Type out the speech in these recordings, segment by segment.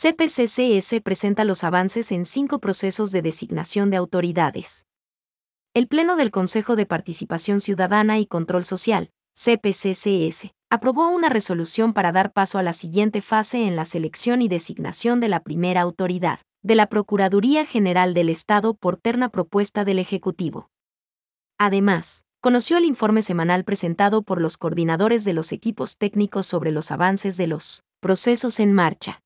CPCCS presenta los avances en cinco procesos de designación de autoridades. El Pleno del Consejo de Participación Ciudadana y Control Social, CPCCS, aprobó una resolución para dar paso a la siguiente fase en la selección y designación de la primera autoridad, de la Procuraduría General del Estado por terna propuesta del Ejecutivo. Además, conoció el informe semanal presentado por los coordinadores de los equipos técnicos sobre los avances de los procesos en marcha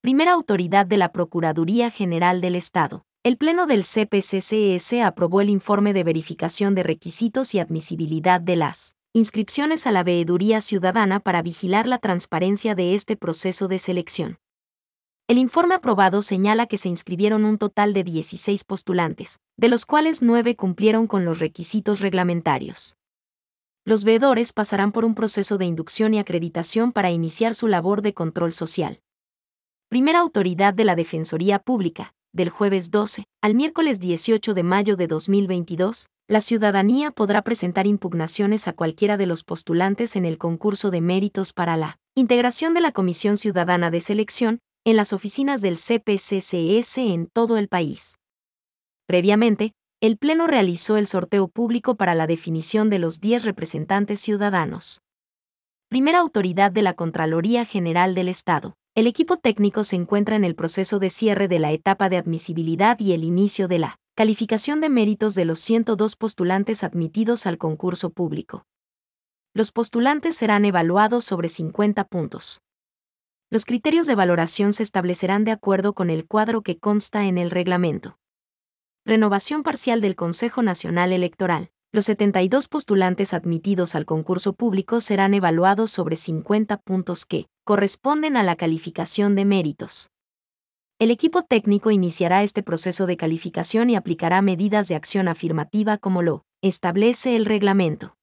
primera autoridad de la Procuraduría General del Estado. El Pleno del CPCCS aprobó el informe de verificación de requisitos y admisibilidad de las inscripciones a la veeduría ciudadana para vigilar la transparencia de este proceso de selección. El informe aprobado señala que se inscribieron un total de 16 postulantes, de los cuales 9 cumplieron con los requisitos reglamentarios. Los veedores pasarán por un proceso de inducción y acreditación para iniciar su labor de control social primera autoridad de la Defensoría Pública, del jueves 12 al miércoles 18 de mayo de 2022, la ciudadanía podrá presentar impugnaciones a cualquiera de los postulantes en el concurso de méritos para la integración de la Comisión Ciudadana de Selección en las oficinas del CPCCS en todo el país. Previamente, el Pleno realizó el sorteo público para la definición de los 10 representantes ciudadanos. Primera autoridad de la Contraloría General del Estado. El equipo técnico se encuentra en el proceso de cierre de la etapa de admisibilidad y el inicio de la calificación de méritos de los 102 postulantes admitidos al concurso público. Los postulantes serán evaluados sobre 50 puntos. Los criterios de valoración se establecerán de acuerdo con el cuadro que consta en el reglamento. Renovación parcial del Consejo Nacional Electoral los 72 postulantes admitidos al concurso público serán evaluados sobre 50 puntos que corresponden a la calificación de méritos. El equipo técnico iniciará este proceso de calificación y aplicará medidas de acción afirmativa como lo establece el reglamento.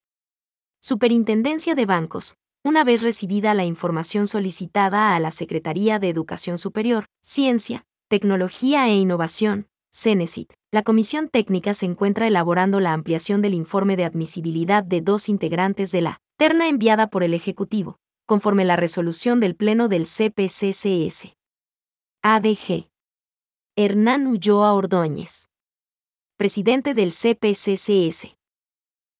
Superintendencia de Bancos. Una vez recibida la información solicitada a la Secretaría de Educación Superior, Ciencia, Tecnología e Innovación, CENESIT, la Comisión Técnica se encuentra elaborando la ampliación del informe de admisibilidad de dos integrantes de la terna enviada por el Ejecutivo, conforme la resolución del Pleno del CPCCS. ADG. Hernán Ulloa Ordóñez. Presidente del CPCCS.